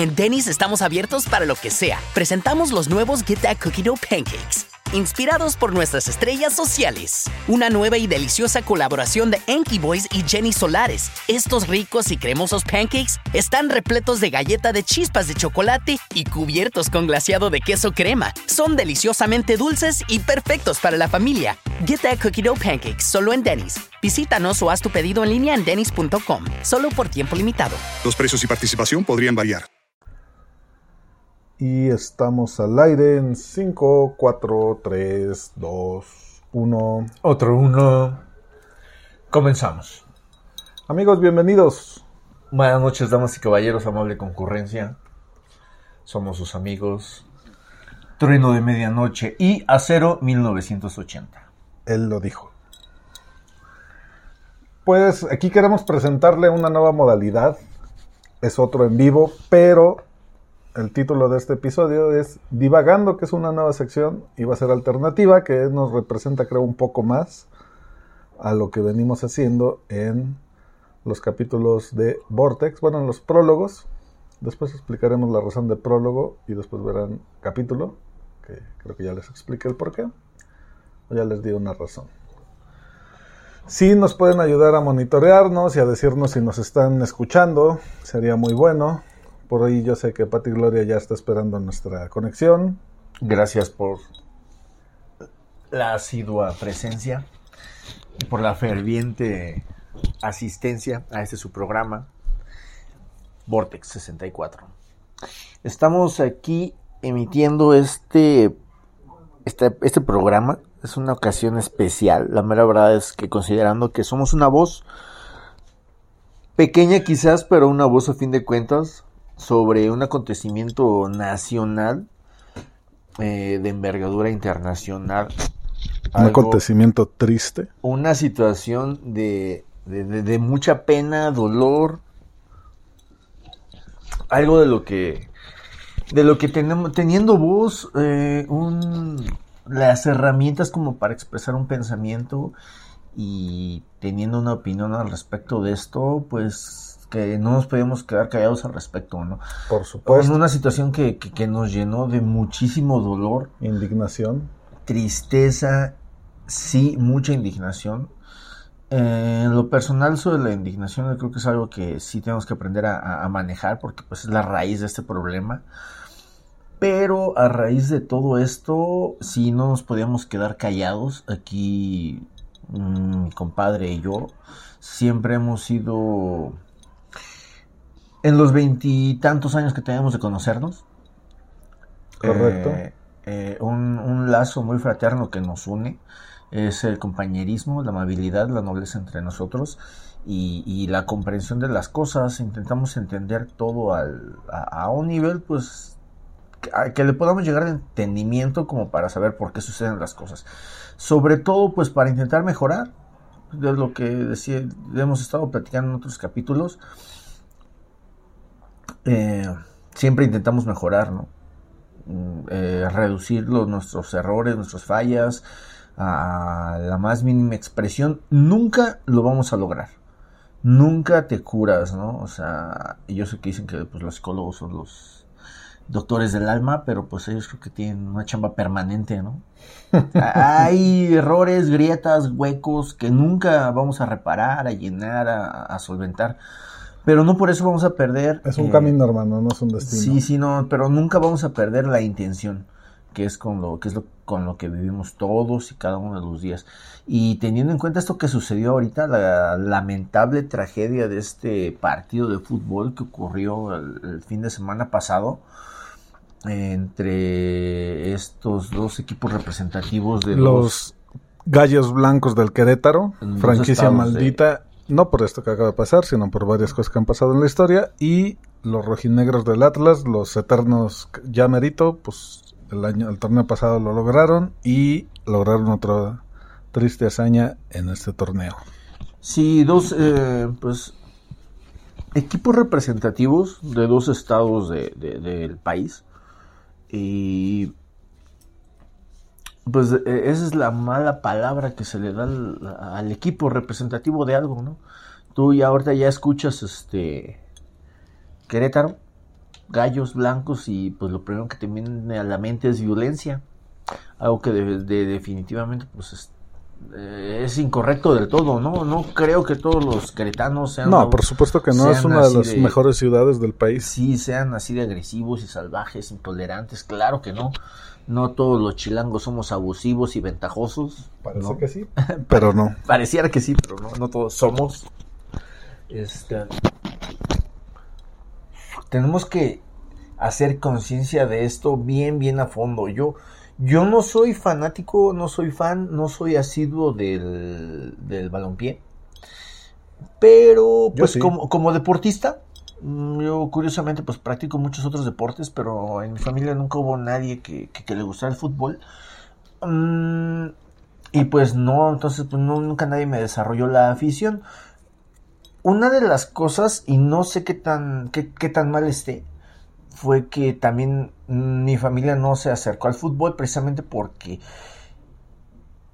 En Denny's estamos abiertos para lo que sea. Presentamos los nuevos Get That Cookie Dough Pancakes, inspirados por nuestras estrellas sociales. Una nueva y deliciosa colaboración de Enki Boys y Jenny Solares. Estos ricos y cremosos pancakes están repletos de galleta de chispas de chocolate y cubiertos con glaseado de queso crema. Son deliciosamente dulces y perfectos para la familia. Get That Cookie Dough Pancakes solo en Denny's. Visítanos o haz tu pedido en línea en denny's.com. Solo por tiempo limitado. Los precios y participación podrían variar. Y estamos al aire en 5, 4, 3, 2, 1. Otro uno. Comenzamos. Amigos, bienvenidos. Buenas noches, damas y caballeros, amable concurrencia. Somos sus amigos. Trueno de Medianoche y Acero 1980. Él lo dijo. Pues aquí queremos presentarle una nueva modalidad. Es otro en vivo, pero el título de este episodio es Divagando, que es una nueva sección y va a ser alternativa, que nos representa creo un poco más a lo que venimos haciendo en los capítulos de Vortex, bueno, en los prólogos. Después explicaremos la razón de prólogo y después verán capítulo, que creo que ya les expliqué el porqué, o ya les di una razón. Si nos pueden ayudar a monitorearnos y a decirnos si nos están escuchando, sería muy bueno. Por ahí yo sé que Pati Gloria ya está esperando nuestra conexión. Gracias por la asidua presencia y por la ferviente asistencia a este su programa, Vortex 64. Estamos aquí emitiendo este, este, este programa. Es una ocasión especial. La mera verdad es que considerando que somos una voz pequeña quizás, pero una voz a fin de cuentas sobre un acontecimiento nacional eh, de envergadura internacional. Un Algo- acontecimiento triste. una situación de, de- de- de mucha pena, dolor, algo de lo que de lo que tenemos teniendo voz, eh, un, las herramientas como para expresar un pensamiento y teniendo una opinión al respecto de esto, pues que no nos podemos quedar callados al respecto, ¿no? Por En supuesto. una situación que, que- que nos llenó de muchísimo dolor, Indignación. tristeza, sí, mucha indignación. Eh, en lo personal sobre la indignación yo creo que es algo que sí tenemos que aprender a, a- a manejar porque pues es la raíz de este problema. Pero a raíz de todo esto, sí no nos podíamos quedar callados. Aquí mm, mi compadre y yo siempre hemos sido, en los veintitantos años que tenemos de conocernos, Correcto. eh, eh, un, un lazo muy fraterno que nos une es el compañerismo, la amabilidad, la nobleza entre nosotros y, y la comprensión de las cosas. Intentamos entender todo al- a, a un nivel, pues, a- que le podamos llegar de entendimiento como para saber por qué suceden las cosas. Sobre todo, pues, para intentar mejorar. De lo que decía, hemos estado platicando en otros capítulos. Eh, siempre intentamos mejorar, ¿no? Mm, eh, reducir los- nuestros errores, nuestras fallas a la más mínima expresión, nunca lo vamos a lograr. Nunca te curas, ¿no? O sea, yo sé que dicen que pues, los psicólogos son los doctores del alma, pero pues ellos creo que tienen una chamba permanente, ¿no? Hay errores, grietas, huecos que nunca vamos a reparar, a llenar, a, a solventar. Pero no por eso vamos a perder. Es un eh, camino, hermano, no es un destino. Sí, sí, no, pero nunca vamos a perder la intención, que es con lo que es lo, con lo que vivimos todos y cada uno de los días. Y teniendo en cuenta esto que sucedió ahorita, la lamentable tragedia de este partido de fútbol que ocurrió el, el fin de semana pasado eh, entre estos dos equipos representativos de los, Los gallos blancos del dos franquicia maldita, no por esto que acaba de pasar, sino por varias cosas que han pasado en la historia, y los rojinegros del Atlas, los eternos ya merito, pues El año, el torneo pasado lo lograron y lograron otra triste hazaña en este torneo. Sí, dos, eh, pues, equipos representativos de dos estados de- de- del país. Y pues eh, esa es la mala palabra que se le da al, al equipo representativo de algo, ¿no? Tú ya ahorita ya escuchas este Querétaro, gallos blancos y pues lo primero que te viene a la mente es violencia. Algo que de- de- definitivamente pues es, eh, es incorrecto del todo, ¿no? No creo que todos los queretanos sean No, por supuesto que no es una de las mejores ciudades del país. sí sean así de agresivos y salvajes, intolerantes, claro que no. No todos los chilangos somos abusivos y ventajosos. Parece ¿no? que sí, pero no. Pareciera que sí, pero no, no todos somos. Este, tenemos que hacer conciencia de esto bien, bien a fondo. Yo, yo no soy fanático, no soy fan, no soy asiduo del, del balompié. Pero, pues sí. como, como deportista, yo curiosamente pues practico muchos otros deportes, pero en mi familia nunca hubo nadie que, le gustara el fútbol. Mm, y pues no, entonces pues no, nunca nadie me desarrolló la afición. Una de las cosas, y no sé qué tan, qué, qué tan mal esté, fue que también mm, mi familia no se acercó al fútbol precisamente porque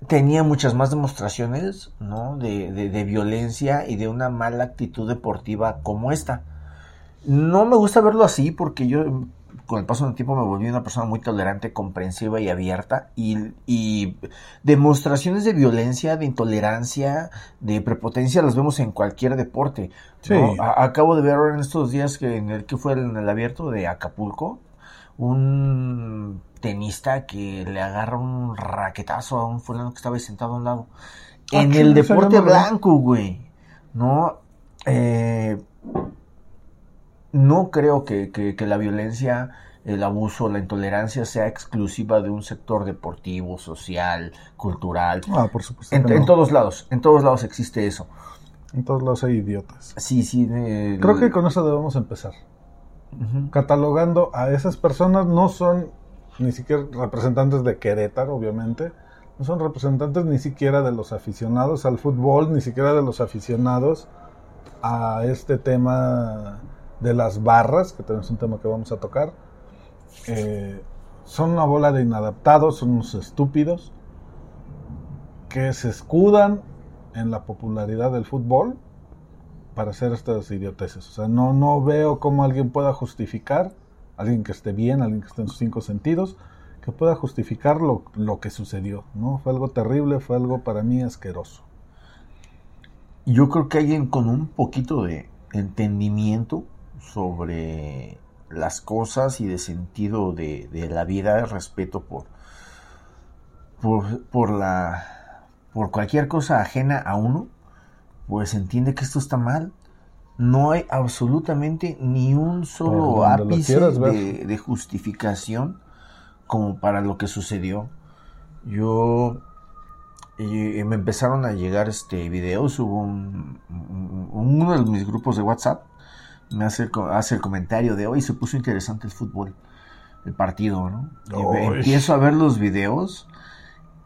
tenía muchas más demostraciones ¿no? de, de- de violencia y de una mala actitud deportiva como esta. No me gusta verlo así porque yo con el paso del tiempo me volví una persona muy tolerante, comprensiva y abierta y, y demostraciones de violencia, de intolerancia, de prepotencia las vemos en cualquier deporte. ¿no? Sí. A- acabo de ver ahora en estos días que en el que fue en el abierto de Acapulco un tenista que le agarra un raquetazo a un fulano que estaba sentado a un lado. Ah, en el deporte no blanco, güey. No, eh, no creo que, que- que la violencia, el abuso, la intolerancia sea exclusiva de un sector deportivo, social, cultural. Ah, por supuesto. En, todos lados, en todos lados existe eso. En todos lados hay idiotas. Sí, sí. eh, Creo que con eso debemos empezar. Catalogando a esas personas, no son ni siquiera representantes de Querétaro, obviamente. No son representantes ni siquiera de los aficionados al fútbol, ni siquiera de los aficionados a este tema de las barras, que también es un tema que vamos a tocar. Eh, son una bola de inadaptados, son unos estúpidos que se escudan en la popularidad del fútbol para hacer estas idioteces. O sea, no, no veo cómo alguien pueda justificar, alguien que esté bien, alguien que esté en sus cinco sentidos, que pueda justificar lo, lo que sucedió. ¿no? Fue algo terrible, fue algo para mí asqueroso. Yo creo que alguien con un poquito de entendimiento sobre las cosas y de sentido de, de la vida, respeto por, por, por la por cualquier cosa ajena a uno, pues entiende que esto está mal. No hay absolutamente ni un solo ápice de, de justificación como para lo que sucedió. Yo y me empezaron a llegar este videos, hubo un, un- uno de mis grupos de WhatsApp me hace hace el comentario de hoy se puso interesante el fútbol, el partido, ¿no? Y empiezo a ver los videos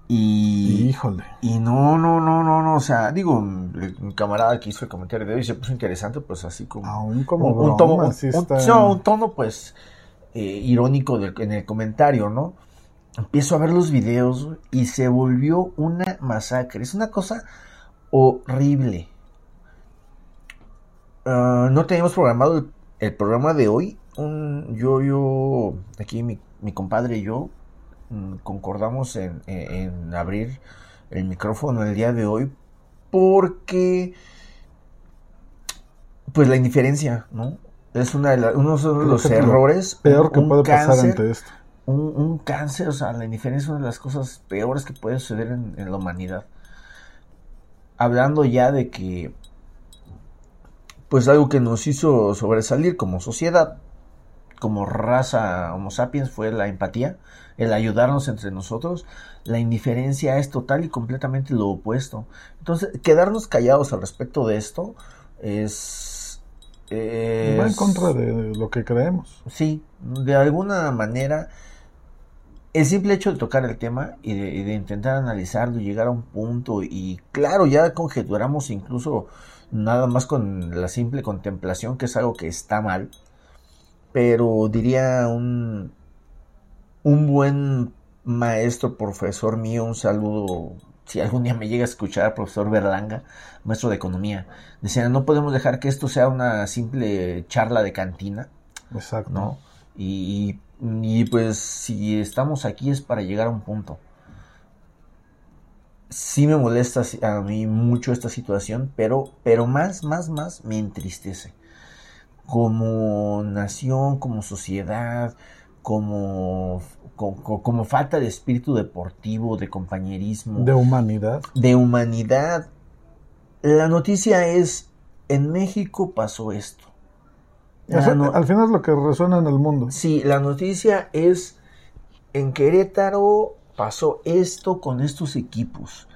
y Híjole. y no, no, no, no, no, o sea, digo, un camarada que hizo el comentario de hoy se puso interesante, pues así como Aún como un, un tono, un- está- no, un tono pues eh, irónico del- en el comentario, ¿no? Empiezo a ver los videos y se volvió una masacre. Es una cosa horrible. Ah, no teníamos programado el, el programa de hoy. Un- yo, yo, aquí mi, mi compadre y yo mm, concordamos en, en- en abrir el micrófono el día de hoy porque pues la indiferencia, ¿no? Es una de la- uno de Creo los que errores. Peor que un puede pasar ante esto. un, un cáncer, o sea, la indiferencia es una de las cosas peores que puede suceder en, en la humanidad. Hablando ya de que, pues algo que nos hizo sobresalir como sociedad, como raza Homo sapiens, fue la empatía, el ayudarnos entre nosotros. La indiferencia es total y completamente lo opuesto. Entonces, quedarnos callados al respecto de esto es... Va en contra de lo que creemos. Sí, de alguna manera el simple hecho de tocar el tema y de, y de intentar analizarlo y llegar a un punto y claro, ya conjeturamos incluso nada más con la simple contemplación que es algo que está mal, pero diría un, un buen maestro, profesor mío, un saludo, si algún día me llega a escuchar, profesor Berlanga, maestro de economía, decía, no podemos dejar que esto sea una simple charla de cantina, Exacto. ¿no? Y, y pues si estamos aquí es para llegar a un punto. Sí me molesta a mí mucho esta situación, pero, pero más, más, más me entristece. Como nación, como sociedad, como, como, como falta de espíritu deportivo, de compañerismo, De humanidad. de humanidad. La noticia es, en México pasó esto. No- Al final es lo que resuena en el mundo. Sí, la noticia es en Querétaro pasó esto con estos equipos.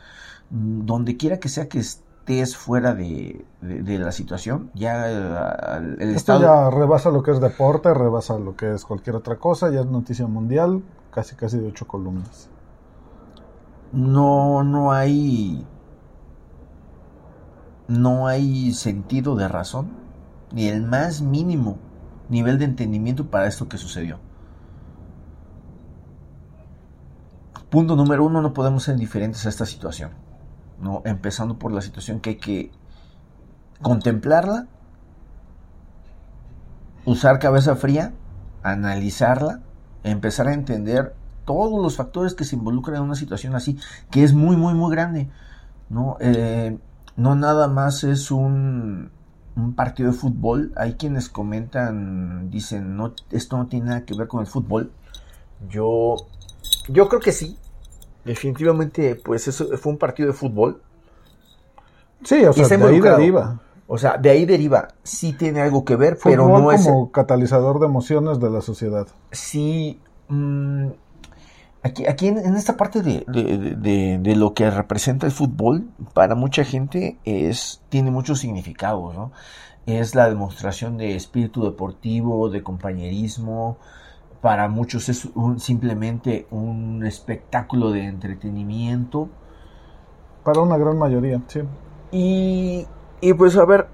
Donde quiera que sea que estés fuera de, de- de la situación, ya eh, el, el Esto estado ya rebasa lo que es deporte, rebasa lo que es cualquier otra cosa, ya es noticia mundial, casi casi de ocho columnas. no no hay no hay sentido de razón ni el más mínimo nivel de entendimiento para esto que sucedió. Punto número uno, no podemos ser indiferentes a esta situación. ¿no? Empezando por la situación que hay que contemplarla, usar cabeza fría, analizarla, empezar a entender todos los factores que se involucran en una situación así, que es muy, muy, muy grande. No, Eh, no nada más es un, un partido de fútbol. Hay quienes comentan, dicen, no, esto no tiene nada que ver con el fútbol. Yo, yo creo que sí. Definitivamente, pues eso fue un partido de fútbol. Sí, o sea, de ahí deriva. O sea, de ahí deriva. Sí tiene algo que ver, Fútbol pero no es. como catalizador de emociones de la sociedad. Sí. mm, aquí aquí en, en esta parte de, de- de- de- de lo que representa el fútbol, para mucha gente es tiene muchos significados, ¿no? Es la demostración de espíritu deportivo, de compañerismo. Para muchos es un- simplemente un espectáculo de entretenimiento. Para una gran mayoría, sí. Y, y pues a ver,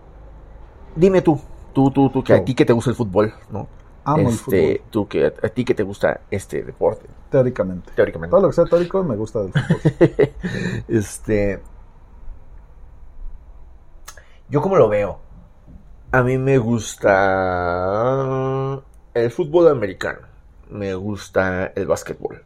dime tú, tú, tú, tú, que a ti que te gusta el fútbol, ¿no? Amo el este, fútbol, tú que a ti que te gusta este deporte, teóricamente. teóricamente. Todo lo que sea teórico me gusta del fútbol. este, yo como lo veo, a mí me gusta el fútbol americano, me gusta el básquetbol,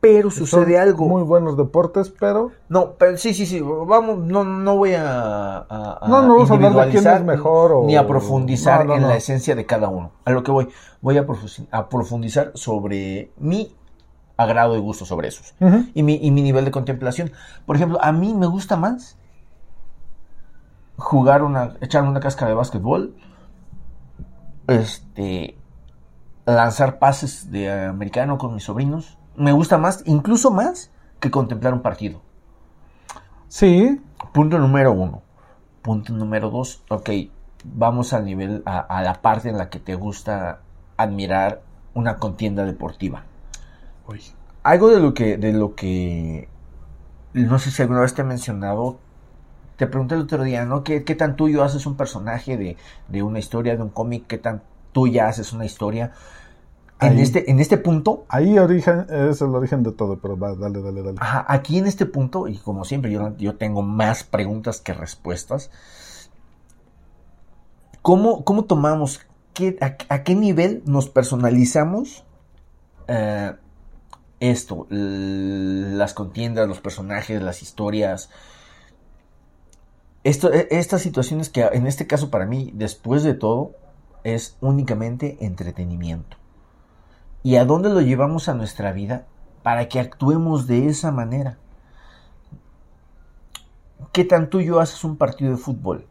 pero sucede Son algo. Muy buenos deportes, pero No, pero sí, sí, sí, vamos, no, no voy a, a- a No, no vamos a hablar de quién es mejor o- ni a profundizar No, no, en la esencia de cada uno. A lo que voy, voy a, profu- a profundizar sobre mi agrado y gusto sobre esos y, mi, y mi nivel de contemplación. Por ejemplo, a mí me gusta más jugar una, echar una cáscara de básquetbol, este, lanzar pases de americano con mis sobrinos. Me gusta más, incluso más, que contemplar un partido. sí, Punto número uno. Punto número dos. Ok, vamos al nivel, a, a la parte en la que te gusta admirar una contienda deportiva. Algo de lo que, de lo que, no sé si alguna vez te he mencionado, te pregunté el otro día, ¿no? ¿Qué, qué tan tuyo haces un personaje de, de una historia, de un cómic? ¿Qué tan tuya haces una historia? En este, en este punto, ahí origen, es el origen de todo, pero va, dale, dale, dale. Ajá, aquí en este punto, y como siempre, yo, yo tengo más preguntas que respuestas. ¿Cómo, cómo tomamos, qué, a, a qué nivel nos personalizamos eh, esto? Las contiendas, los personajes, las historias. Esto, e- estas situaciones que en este caso para mí, después de todo, es únicamente entretenimiento. ¿Y a dónde lo llevamos a nuestra vida? para que actuemos de esa manera. ¿Qué tan tuyo haces un partido de fútbol?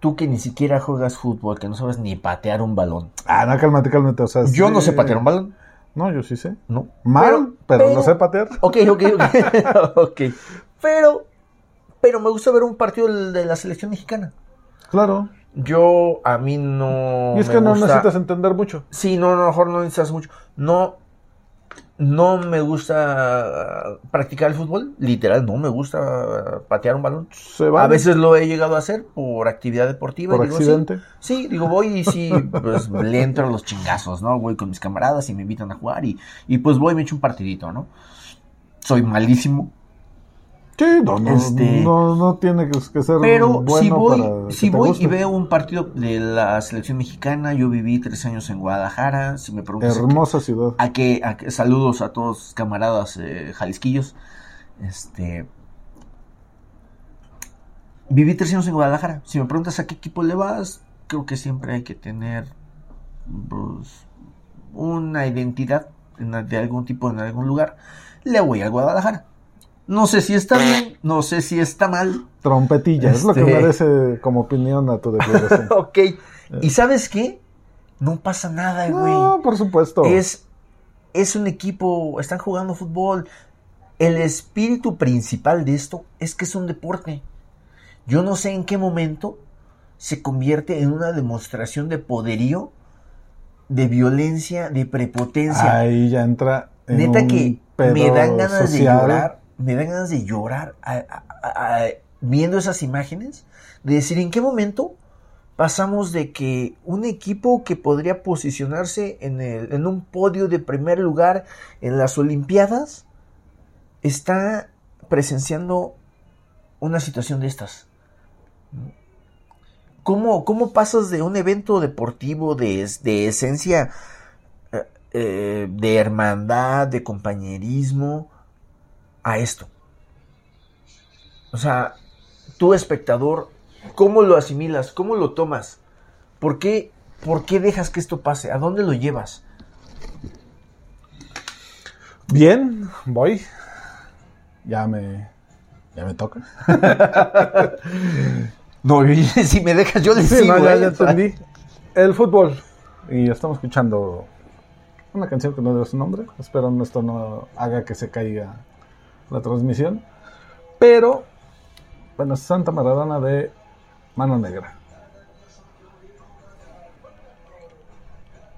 Tú que ni siquiera juegas fútbol, que no sabes ni patear un balón. Ah, no, cálmate, cálmate. O sea, Yo no sé patear un balón. No, yo sí sé. No. Mal, pero, no sé patear. Ok, ok, ok. ok. Pero, pero me gusta ver un partido de la selección mexicana. Claro. Yo, a mí no. y es me que no gusta- necesitas entender mucho. Sí, no, no, a lo mejor no necesitas mucho. No, no me gusta practicar el fútbol, literal, no me gusta patear un balón. Se. A veces lo he llegado a hacer por actividad deportiva. ¿Por digo, accidente? Sí, sí, digo, voy y sí, pues le entro a los chingazos, ¿no? Voy con mis camaradas y me invitan a jugar y, y pues voy y me echo un partidito, ¿no? Soy malísimo, Sí, no, no, Este- no, no tiene que, ser pero bueno si voy, para si voy guste. y veo un partido de la selección mexicana, yo viví tres años en Guadalajara, si me preguntas a Hermosa ciudad. a que, a que- saludos a todos camaradas eh, jalisquillos. Este viví tres años en Guadalajara. Si me preguntas a qué equipo le vas, creo que siempre hay que tener pues, una identidad en- de algún tipo en algún lugar. Le voy a Guadalajara. No sé si está bien, no sé si está mal. Trompetilla, es lo que Este- merece como opinión a tu declaración. ok. ¿Y sabes qué? No pasa nada, güey. no, por supuesto. es, es un equipo, están jugando fútbol. El espíritu principal de esto es que es un deporte. Yo no sé en qué momento se convierte en una demostración de poderío, de violencia, de prepotencia. Ahí ya entra en Neta un que pedo me dan ganas de llorar, me dan ganas de llorar viendo esas imágenes, de decir en qué momento pasamos de que un equipo que podría posicionarse en, el, en un podio de primer lugar en las Olimpiadas está presenciando una situación de estas. ¿Cómo, cómo pasas de un evento deportivo de, de esencia eh, eh, de hermandad, de compañerismo, a esto? O sea, tú espectador, ¿cómo lo asimilas? ¿Cómo lo tomas? ¿Por qué, ¿Por qué dejas que esto pase? ¿A dónde lo llevas? Bien, voy. Ya me, ya me toca. No, si me dejas, yo le Sí, sigo. no, ya, ¿eh? ya entendí. El fútbol. Y estamos escuchando una canción que no dio su nombre. Espero esto no haga que se caiga la transmisión. Pero, bueno, Santa Maradona de Mano Negra.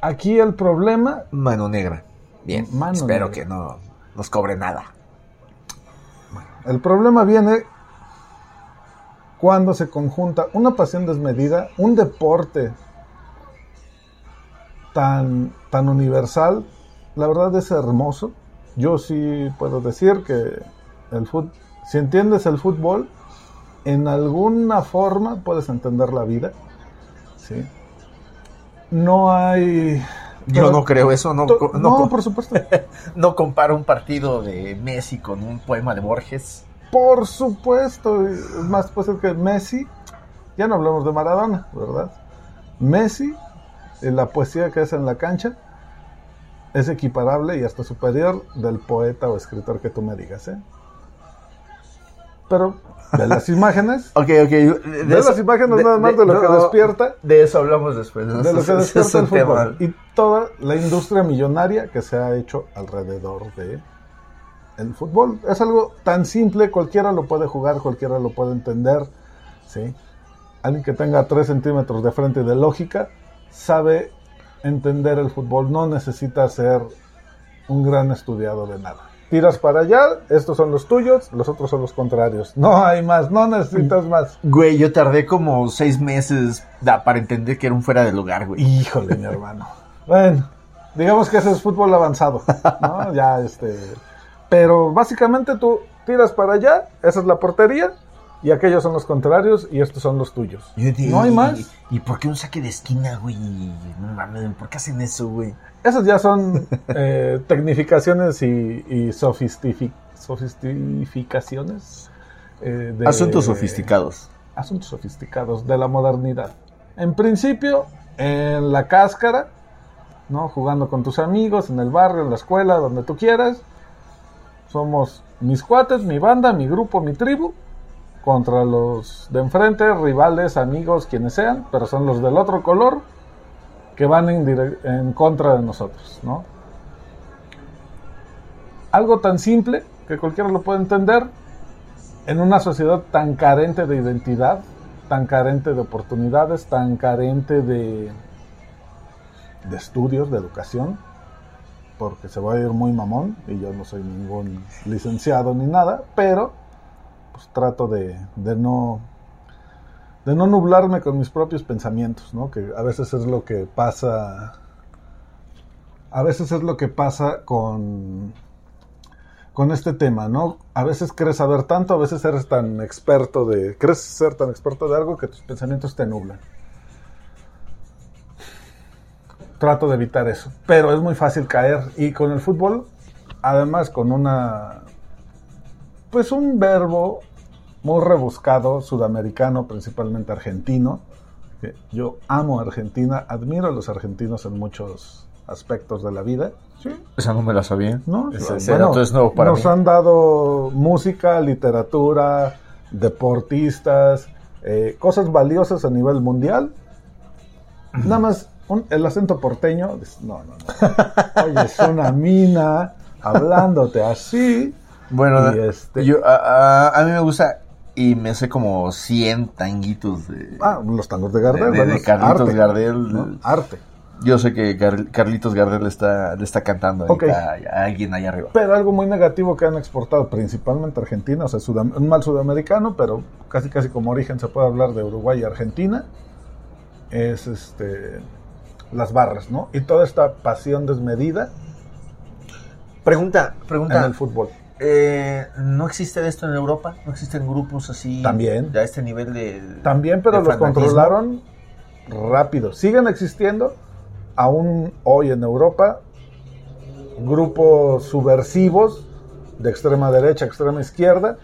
Aquí el problema, Mano negra. Bien, Mano espero negra. que no nos cobre nada. el problema viene cuando se conjunta una pasión desmedida, un deporte tan, tan universal, la verdad es hermoso. Yo sí puedo decir que el fut, si entiendes el fútbol, en alguna forma puedes entender la vida. ¿sí? No hay... Yo pero- no creo eso, no, no, no, por supuesto. no comparo un partido de Messi con un poema de Borges. Por supuesto, es más pues que Messi, ya no hablamos de Maradona, ¿verdad? Messi, en la poesía que hace en la cancha, es equiparable y hasta superior del poeta o escritor que tú me digas, ¿eh? Pero de las imágenes, Ok, ok. De, de las imágenes nada más de lo que despierta, De eso hablamos después. ¿no? de lo que es despierta el fútbol y toda la industria millonaria que se ha hecho alrededor de el fútbol. Es algo tan simple, cualquiera lo puede jugar, cualquiera lo puede entender. ¿sí? Alguien que tenga 3 centímetros de frente de lógica sabe entender el fútbol, no necesita ser un gran estudiado de nada. Tiras para allá, estos son los tuyos, los otros son los contrarios. No hay más, no necesitas más. Güey, yo tardé como seis meses da- para entender que era un fuera de lugar, güey. Híjole, mi hermano. Bueno, digamos que ese es fútbol avanzado, ¿no? Ya, este... Pero básicamente tú tiras para allá, esa es la portería, y aquellos son los contrarios, y estos son los tuyos. No hay ¿y- más. ¿Y por qué un saque de esquina, güey? No mames, ¿por qué hacen eso, güey? Esas ya son eh, tecnificaciones y, y sofistificaciones. eh, de- Asuntos sofisticados. asuntos sofisticados de la modernidad. En principio, en la cáscara, ¿no? Jugando con tus amigos, en el barrio, en la escuela, donde tú quieras. Somos mis cuates, mi banda, mi grupo, mi tribu, contra los de enfrente, rivales, amigos, quienes sean, pero son los del otro color que van en, en contra de nosotros, ¿no? Algo tan simple que cualquiera lo puede entender, en una sociedad tan carente de identidad, tan carente de oportunidades, tan carente de, de estudios, de educación, porque se va a ir muy mamón y yo no soy ningún licenciado ni nada, pero pues trato de, de no de no nublarme con mis propios pensamientos, ¿no? Que a veces es lo que pasa a veces es lo que pasa con con este tema, ¿no? A veces crees saber tanto, a veces eres tan experto de crees ser tan experto de algo que tus pensamientos te nublan. Trato de evitar eso, pero es muy fácil caer y con el fútbol además con una pues un verbo muy rebuscado, sudamericano, principalmente argentino. que Yo amo Argentina, admiro a los argentinos en muchos aspectos de la vida. Sí, Esa no me la sabía. ¿no? Ese, ese Bueno, dato es nuevo para nos mí. han dado música, literatura, deportistas, eh, cosas valiosas a nivel mundial. Nada más un- el acento porteño, no, no, no. Oye, es una mina hablándote así. Bueno, Y este- yo, a, a- a mí me gusta y me sé como 100 tanguitos de... Ah, los tangos de Gardel. De- Carlitos arte, Gardel. ¿no? Arte. Yo sé que Gar- Carlitos Gardel le está, le está cantando a alguien allá arriba. Pero algo muy negativo que han exportado principalmente Argentina, o sea, sudam- un mal sudamericano, pero casi casi como origen se puede hablar de Uruguay y Argentina, es este las barras, ¿no? Y toda esta pasión desmedida Pregunta, en pregunta. el fútbol. Eh, ¿No existe esto en Europa? ¿No existen grupos así? También. A este nivel de... También, pero de los fanatismo? controlaron rápido. Siguen existiendo, aún hoy en Europa, grupos subversivos de extrema derecha, extrema izquierda,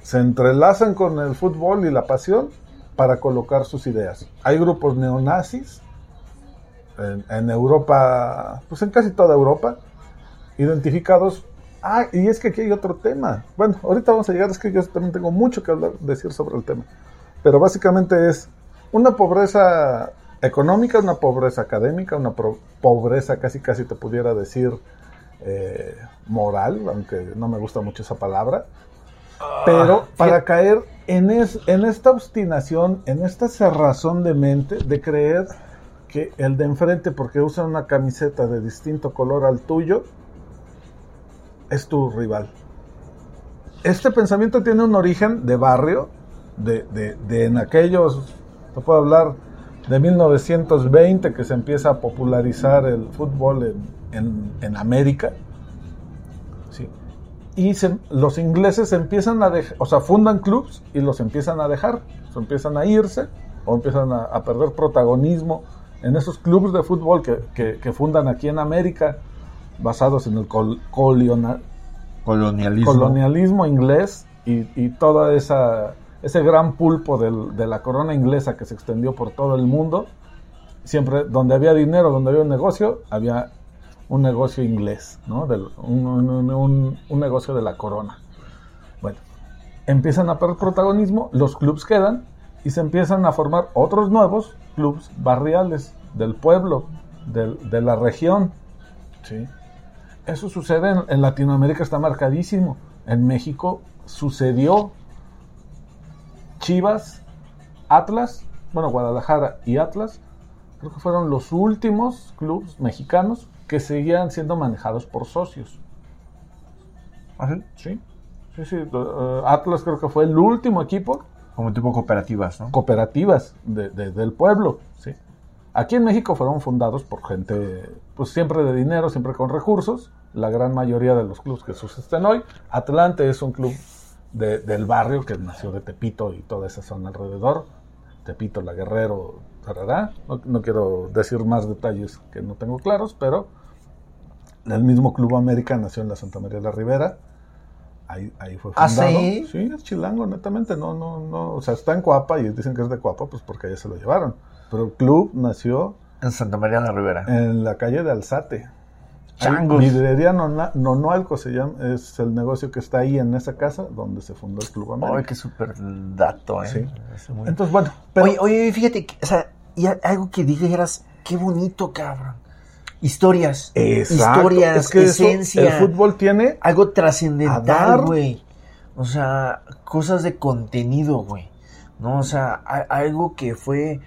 se entrelazan con el fútbol y la pasión para colocar sus ideas. Hay grupos neonazis en, en Europa, pues en casi toda Europa, identificados. Ah, y es que aquí hay otro tema. Bueno, ahorita vamos a llegar, es que yo también tengo mucho que hablar, decir sobre el tema. Pero básicamente es una pobreza económica, una pobreza académica, una pobreza casi casi te pudiera decir eh, moral, aunque no me gusta mucho esa palabra. Pero para caer en, es- en esta obstinación, en esta cerrazón de mente de creer que el de enfrente, porque usa una camiseta de distinto color al tuyo, es tu rival. Este pensamiento tiene un origen de barrio, de, de- en aquellos, se puede hablar de 1920 que se empieza a popularizar el fútbol en, en- en América. Sí. Y se- los ingleses empiezan a dejar, o sea, fundan clubs y los empiezan a dejar, o empiezan a irse o empiezan a, a perder protagonismo en esos clubes de fútbol que- que fundan aquí en América, basados en el col- Colonialismo. colonialismo inglés y, y toda esa ese gran pulpo del- de la corona inglesa que se extendió por todo el mundo. Siempre donde había dinero donde había un negocio había un negocio inglés no Del- un, un- un- un negocio de la corona. Bueno empiezan a perder protagonismo los clubs quedan y se empiezan a formar otros nuevos clubs barriales del pueblo del- de la región sí eso sucede en, en Latinoamérica, está marcadísimo. En México sucedió Chivas, Atlas, bueno, Guadalajara y Atlas, creo que fueron los últimos clubes mexicanos que seguían siendo manejados por socios. ¿Ah, sí? Sí, sí, eh, Atlas creo que fue el último equipo Como tipo cooperativas, ¿no? cooperativas de- de- del pueblo. ¿sí? Aquí en México fueron fundados por gente, pues siempre de dinero, siempre con recursos. La gran mayoría de los clubes que subsisten hoy. Atlante es un club de- del barrio que nació de Tepito y toda esa zona alrededor. Tepito, La Guerrero, tarará. No, no quiero decir más detalles que no tengo claros, pero el mismo Club América nació en la Santa María de la Ribera. Ahí, ahí fue ¿Ah, fundado. sí? Sí, es chilango, netamente. No, no, no. O sea, está en Cuapa y dicen que es de Cuapa, pues porque allá se lo llevaron. Pero el club nació En Santa María la Ribera. en la calle de Alzate. Changos. Vidrería Nonoalco se llama, es el negocio que está ahí en esa casa donde se fundó el Club América. Ay, qué súper dato, ¿eh? Sí. Muy- Entonces, bueno, pero Oye, oye, fíjate, o sea, y algo que dijeras, qué bonito, cabrón. Historias. Exacto, Historias, es que eso, esencia. el fútbol tiene Algo trascendental, güey. O sea, cosas de contenido, güey. ¿No? O sea, a- algo que fue.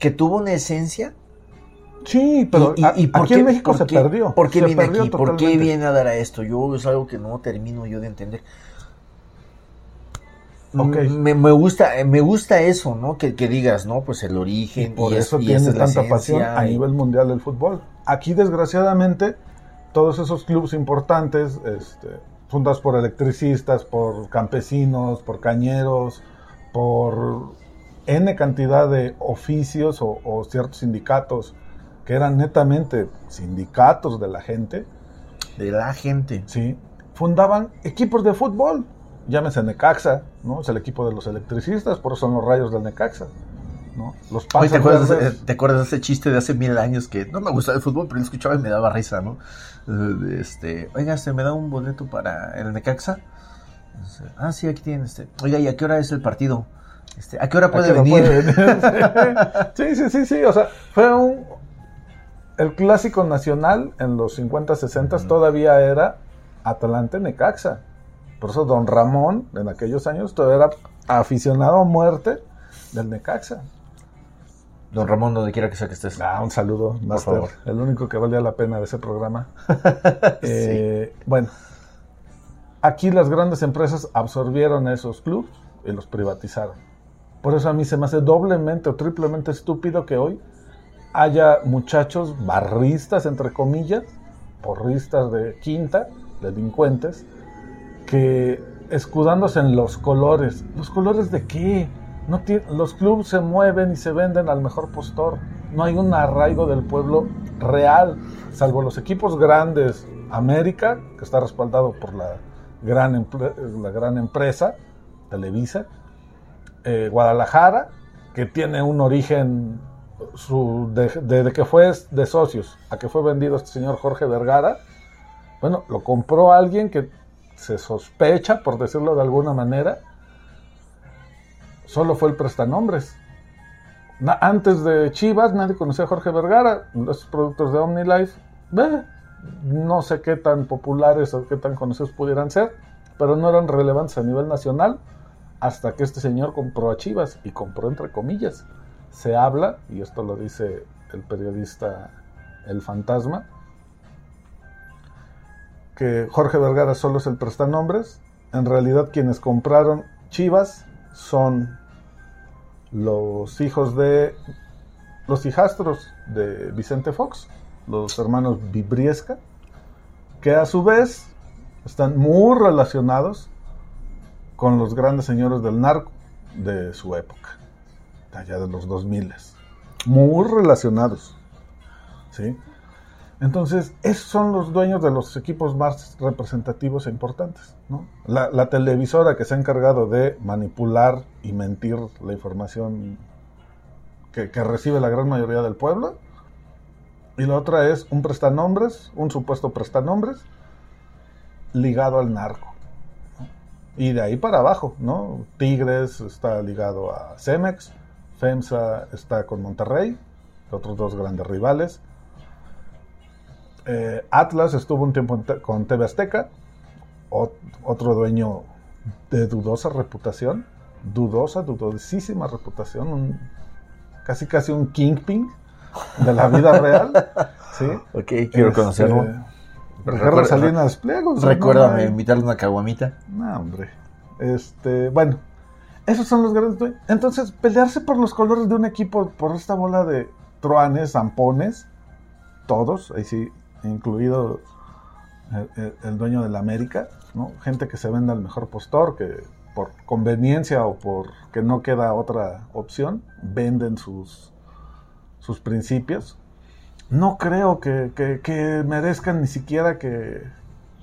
que tuvo una esencia Sí, pero Y- y- y por aquí qué- en México por se qué- perdió. ¿Por qué se viene aquí? ¿Por qué viene a dar a esto? Yo es algo que no termino yo de entender. Ok. Me, me gusta, eh, me gusta eso, ¿no? Que, que digas, ¿no? Pues el Y origen. por y eso y tiene esa es la tanta pasión a nivel mundial del fútbol. Aquí, desgraciadamente, todos esos clubes importantes, este, fundados por electricistas, por campesinos, por cañeros, por N cantidad de oficios o, o ciertos sindicatos que eran netamente sindicatos de la gente, De la gente. ¿sí? fundaban equipos de fútbol. Llámese Necaxa, ¿no? Es el equipo de los electricistas, por eso son los rayos del Necaxa. ¿no? Los Oye, ¿te, acuerdas, de ese- ¿Te acuerdas de ese chiste de hace mil años que no me gustaba el fútbol, pero lo escuchaba y me daba risa, ¿no? Este, oiga, ¿se me da un boleto para el Necaxa? Ah, sí, aquí tienen este. Oiga, ¿y a qué hora es el partido? Este, ¿A qué hora puede ¿A qué hora venir? puede venir? sí, sí, sí, sí. O sea, fue un. El clásico nacional en los 50, 60 todavía era Atlante Necaxa. Por eso Don Ramón, en aquellos años, todavía era aficionado a muerte del Necaxa. Don Ramón, donde quiera que sea que estés. Ah, un saludo, Master. favor. El único que valía la pena de ese programa. Eh, Bueno, aquí las grandes empresas absorbieron esos clubes y los privatizaron. Por eso a mí se me hace doblemente o triplemente estúpido que hoy haya muchachos barristas, entre comillas, porristas de quinta, delincuentes, que escudándose en los colores. ¿Los colores de qué? No tie- los clubes se mueven y se venden al mejor postor. No hay un arraigo del pueblo real, salvo los equipos grandes. América, que está respaldado por la gran, la gran empresa, Televisa. Eh, Guadalajara, que tiene un origen su, de, que fue de socios a que fue vendido este señor Jorge Vergara. Bueno, lo compró alguien que se sospecha, por decirlo de alguna manera, solo fue el prestanombres. Na- antes de Chivas nadie conocía a Jorge Vergara, los productos de OmniLife, ve, no sé qué tan populares o qué tan conocidos pudieran ser, pero no eran relevantes a nivel nacional hasta que este señor compró a Chivas y compró entre comillas. Se habla, y esto lo dice el periodista El Fantasma, que Jorge Vergara solo es el prestanombres. En realidad quienes compraron Chivas son los hijos de los hijastros de Vicente Fox, los hermanos Vibriesca, que a su vez están muy relacionados con los grandes señores del narco de su época, allá de los 2000. Muy relacionados. ¿sí? Entonces, esos son los dueños de los equipos más representativos e importantes. ¿no? La, televisora que se ha encargado de manipular y mentir la información que, que recibe la gran mayoría del pueblo. Y la otra es un prestanombres, un supuesto prestanombres, ligado al narco. Y de ahí para abajo, ¿no? Tigres está ligado a Cemex, FEMSA está con Monterrey, otros dos grandes rivales. Eh, Atlas estuvo un tiempo con TV Azteca, ot- otro dueño de dudosa reputación, dudosa, dudosísima reputación, un- casi casi un kingpin de la vida real. ¿sí? Ok, quiero Este, conocerlo. Salinas Pliegos. Recuérdame invitarle una caguamita. no, hombre. Este, bueno, esos son los grandes dueños. Entonces, pelearse por los colores de un equipo, por esta bola de truanes, zampones, todos, ahí sí, incluido el, el- el dueño de la América. Gente que se venda al mejor postor, que por conveniencia o por que no queda otra opción, venden sus, sus principios. No creo que, que- que merezcan ni siquiera que,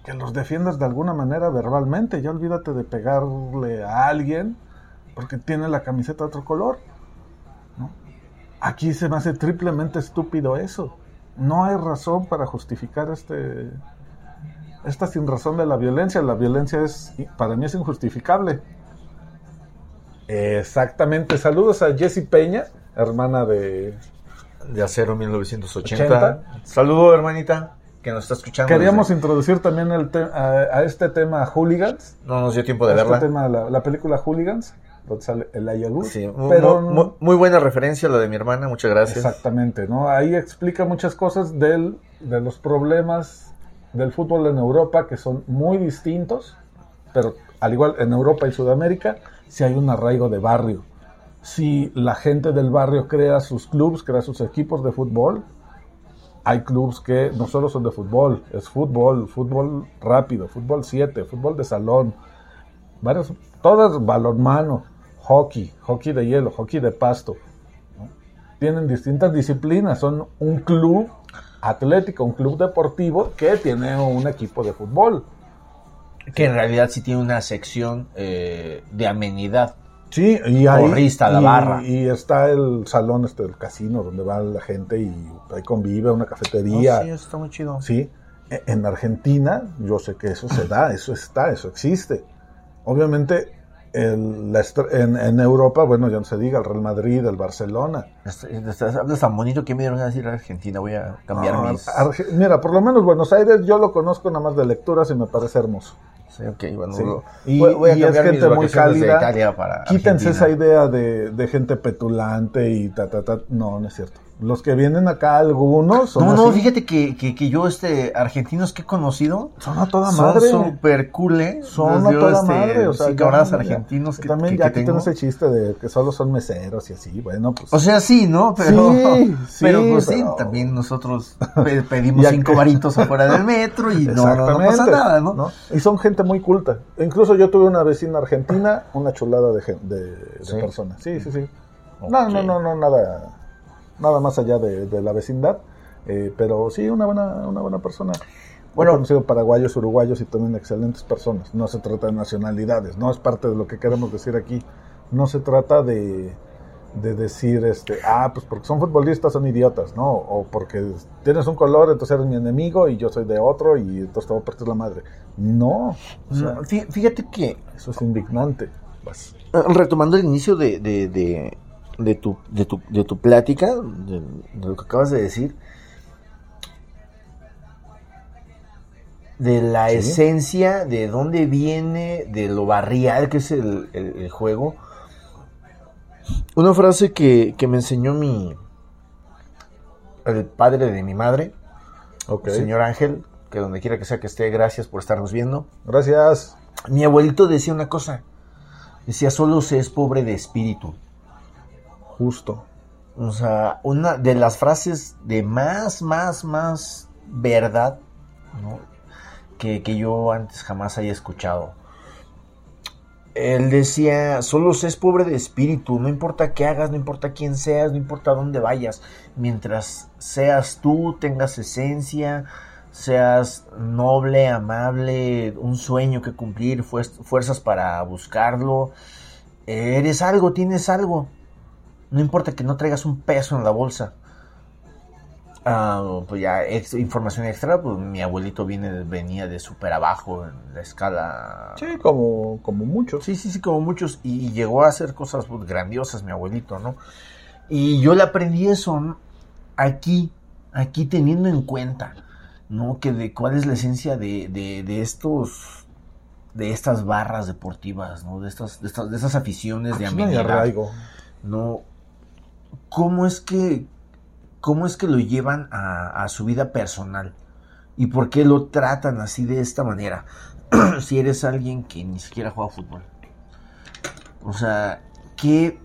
que los defiendas de alguna manera verbalmente. Ya olvídate de pegarle a alguien porque tiene la camiseta de otro color. ¿no? Aquí se me hace triplemente estúpido eso. No hay razón para justificar este esta sin razón de la violencia. La violencia es para mí es injustificable. Exactamente. Saludos a Jessie Peña, hermana de De acero 1980. 80. Saludo, hermanita, que nos está escuchando. Queríamos desde- introducir también el a, a este tema Hooligans. No nos dio tiempo de este verla. tema, la, la película Hooligans. Donde sale el Ayagut. Sí, pero muy- muy- muy buena referencia la de mi hermana, muchas gracias. Exactamente, ¿no? Ahí explica muchas cosas del, de los problemas del fútbol en Europa que son muy distintos, pero al igual en Europa y Sudamérica, si hay un arraigo de barrio. Si la gente del barrio crea sus clubes, crea sus equipos de fútbol, hay clubes que no solo son de fútbol, es fútbol, fútbol rápido, fútbol 7, fútbol de salón, varios, todas balonmano, hockey, hockey de hielo, hockey de pasto. ¿no? Tienen distintas disciplinas, son un club atlético, un club deportivo que tiene un equipo de fútbol. Que en realidad sí tiene una sección eh, de amenidad. Sí, y hay, Porrista, la y- barra. Y está el salón este del casino donde va la gente y ahí convive, una cafetería. Oh, sí, eso está muy chido. Sí, e- en Argentina yo sé que eso se da, eso está, eso existe. Obviamente el- la en, en Europa, bueno, ya no se diga, el Real Madrid, el Barcelona. Hablas tan bonito que me dieron a Argentina. Voy a cambiar Ah, mis. Arge- Mira, por lo menos Buenos Aires yo lo conozco nada más de lecturas y me parece hermoso. Sí, ok, bueno, Sí. Y, voy, voy a y es gente muy cálida. Para Quítense esa idea de, de gente petulante y ta, ta, ta. No, no es cierto. Los que vienen acá, algunos son No, no, así. fíjate que, que, que yo, este, argentinos que he conocido, Son a toda son madre. super cool, ¿eh? Son a toda este, madre. O sea, sí, argentinos que, También que- ya que tengo. ese chiste de que solo son meseros y así. Bueno, pues. O sea, sí, ¿no? Pero, Sí, sí, pero pues sí, pero- también nosotros pe- pedimos cinco varitos afuera del metro y no, no, no pasa nada, ¿no? Y son gente muy culta. Incluso yo tuve una vecina argentina, una chulada de, de, de ¿Sí? personas. Sí, sí, sí. No, Ok. no, no, no, nada, nada más allá de, de la vecindad. Eh, pero sí, una buena, una buena persona. Bueno. He conocido paraguayos, uruguayos y también excelentes personas. No se trata de nacionalidades, no es parte de lo que queremos decir aquí. No se trata de, de decir, este, ah, pues porque son futbolistas son idiotas, ¿no? O porque tienes un color, entonces eres mi enemigo y yo soy de otro y entonces te voy a partir la madre. No, o sea, No, fí- Fíjate que, eso es indignante. Pues, eh, retomando el inicio de, de, de, de tu, de, tu, de tu plática, de, de lo que acabas de decir, de la Sí. esencia, de dónde viene, de lo barrial que es el, el- el juego. Una frase que, que me enseñó mi el padre de mi madre, ok. el señor Ángel, que donde quiera que sea que esté, gracias por estarnos viendo. Gracias. Mi abuelito decía una cosa, decía, solo se es pobre de espíritu. Justo. O sea, una de las frases de más, más, más verdad que, que yo antes jamás haya escuchado. Él decía, solo se es pobre de espíritu, no importa qué hagas, no importa quién seas, no importa dónde vayas, mientras seas tú, tengas esencia, seas noble, amable, un sueño que cumplir, fuer- fuerzas para buscarlo, eres algo, tienes algo. No importa que no traigas un peso en la bolsa. Ah, pues ya, ex- información extra, pues mi abuelito viene, venía de súper abajo en la escala. Sí, como, como muchos. Sí, sí, sí, como muchos. Y, y llegó a hacer cosas pues, grandiosas, mi abuelito, ¿no? Y yo le aprendí eso ¿no? aquí, aquí teniendo en cuenta, ¿no? Que de cuál es la esencia de, de, de estos, de estas barras deportivas, ¿no? De estas, de estas, de esas aficiones de no hay amenidad. arraigo. No. ¿Cómo es que, cómo es que lo llevan a, su vida personal? ¿Y por qué lo tratan así de esta manera? si eres alguien que ni siquiera juega fútbol. O sea, ¿qué,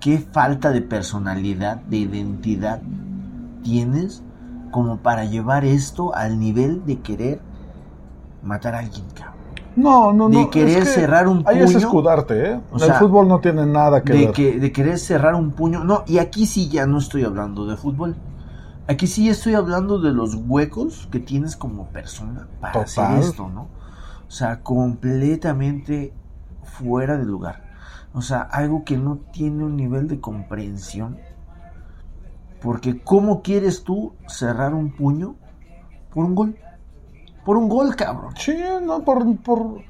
qué falta de personalidad, de identidad tienes como para llevar esto al nivel de querer matar a alguien, cabrón? No, no, no. de querer es que cerrar un Ahí es puño. escudarte, ¿eh? O el sea, fútbol no tiene nada que de, ver. que, de querer cerrar un puño. No, y aquí sí ya no estoy hablando de fútbol. Aquí sí estoy hablando de los huecos que tienes como persona para Total. hacer esto, ¿no? O sea, completamente fuera de lugar. O sea, algo que no tiene un nivel de comprensión. Porque ¿cómo quieres tú cerrar un puño por un gol? Por un gol, cabrón. Sí, no, por, por,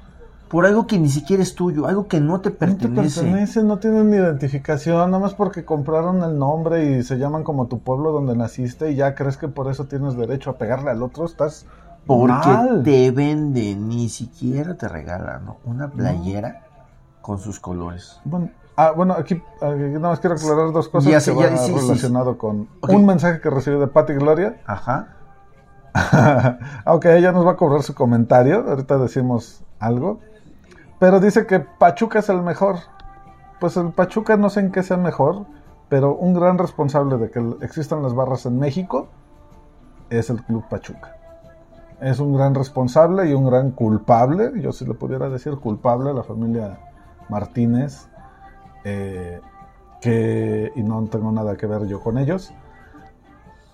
Por algo que ni siquiera es tuyo, algo que no te No te pertenece. pertenece, no tienen ni identificación, nada más porque compraron el nombre y se llaman como tu pueblo donde naciste y ya crees que por eso tienes derecho a pegarle al otro, estás Porque mal. te venden, ni siquiera te regalan ¿no? una playera con sus colores. Bueno, ah, bueno aquí, aquí nada más quiero aclarar dos cosas Ya que van ya, sí, sí, relacionado con un mensaje que recibí de Patti Gloria. Ajá. Aunque ella nos va a cobrar su comentario, ahorita decimos algo. Pero dice que Pachuca es el mejor. Pues el Pachuca no sé en qué sea mejor, pero un gran responsable de que existan las barras en México es el Club Pachuca. Es un gran responsable y un gran culpable, yo si le pudiera decir culpable a la familia Martínez, eh, que, y no tengo nada que ver yo con ellos,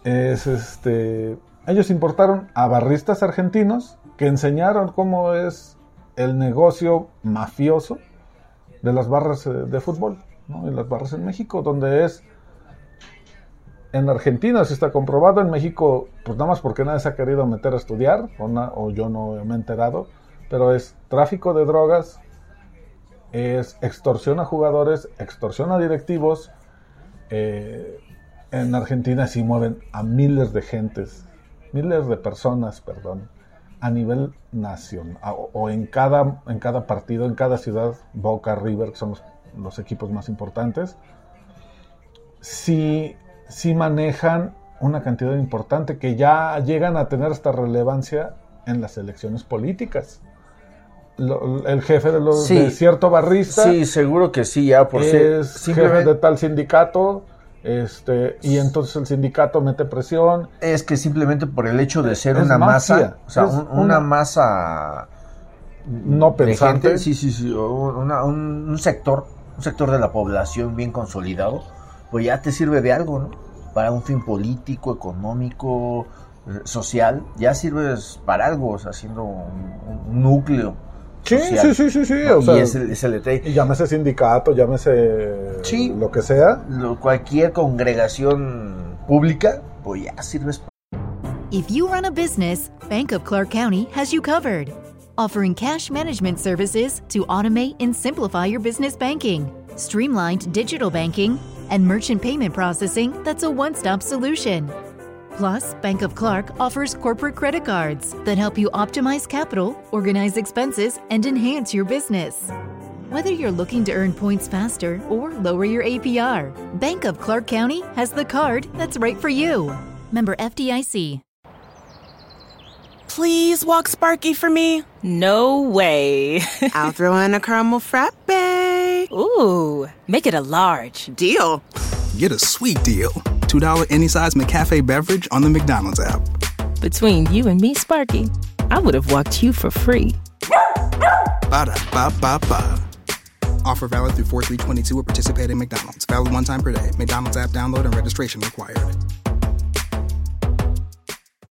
es este, ellos importaron a barristas argentinos que enseñaron cómo es el negocio mafioso de las barras eh, de fútbol, ¿no? Y las barras en México, donde es en Argentina sí está comprobado, en México, pues nada más porque nadie se ha querido meter a estudiar, o, yo no me he enterado, pero es tráfico de drogas, es extorsión a jugadores, extorsión a directivos. eh, en Argentina sí mueven a miles de gentes, miles de personas, perdón, a nivel nacional, o, o en, cada, en cada partido, en cada ciudad, Boca, River, que son los, los equipos más importantes, sí, sí manejan una cantidad importante que ya llegan a tener esta relevancia en las elecciones políticas. Lo- el jefe de, los, Sí. de cierto barrista Sí, seguro que sí, ya por ser es jefe simplemente de tal sindicato este y entonces el sindicato mete presión es que simplemente por el hecho de ser Es una mafia, masa, o sea, un- una- una masa no pensante gente, sí, sí, sí, una- un, un sector, un sector de la población bien consolidado, pues ya te sirve de algo, ¿no? Para un fin político, económico, eh, social, ya sirves para algo, o sea, haciendo un, un núcleo. Sí, social, sí, sí, sí, sí, ¿no? o sea, es el, es el detalle. y llámese sindicato, llámese Sí. lo que sea. Lo- cualquier congregación pública, pues ya sirves If you run a business, Bank of Clark County has you covered. Offering cash management services to automate and simplify your business banking, streamlined digital banking, and merchant payment processing that's a one stop solution. Plus, Bank of Clark offers corporate credit cards that help you optimize capital, organize expenses, and enhance your business. Whether you're looking to earn points faster or lower your APR, Bank of Clark County has the card that's right for you. Member FDIC. Please walk Sparky for me. No way. I'll throw in a caramel frappe. Ooh, make it a large. Deal. Get a sweet deal. $2 any size McCafe beverage on the McDonald's app. Between you and me, Sparky, I would have walked you for free. Ba da ba ba ba. Offer valid through 4 3 22 at participating McDonald's. Valid one time per day. McDonald's app download and registration required.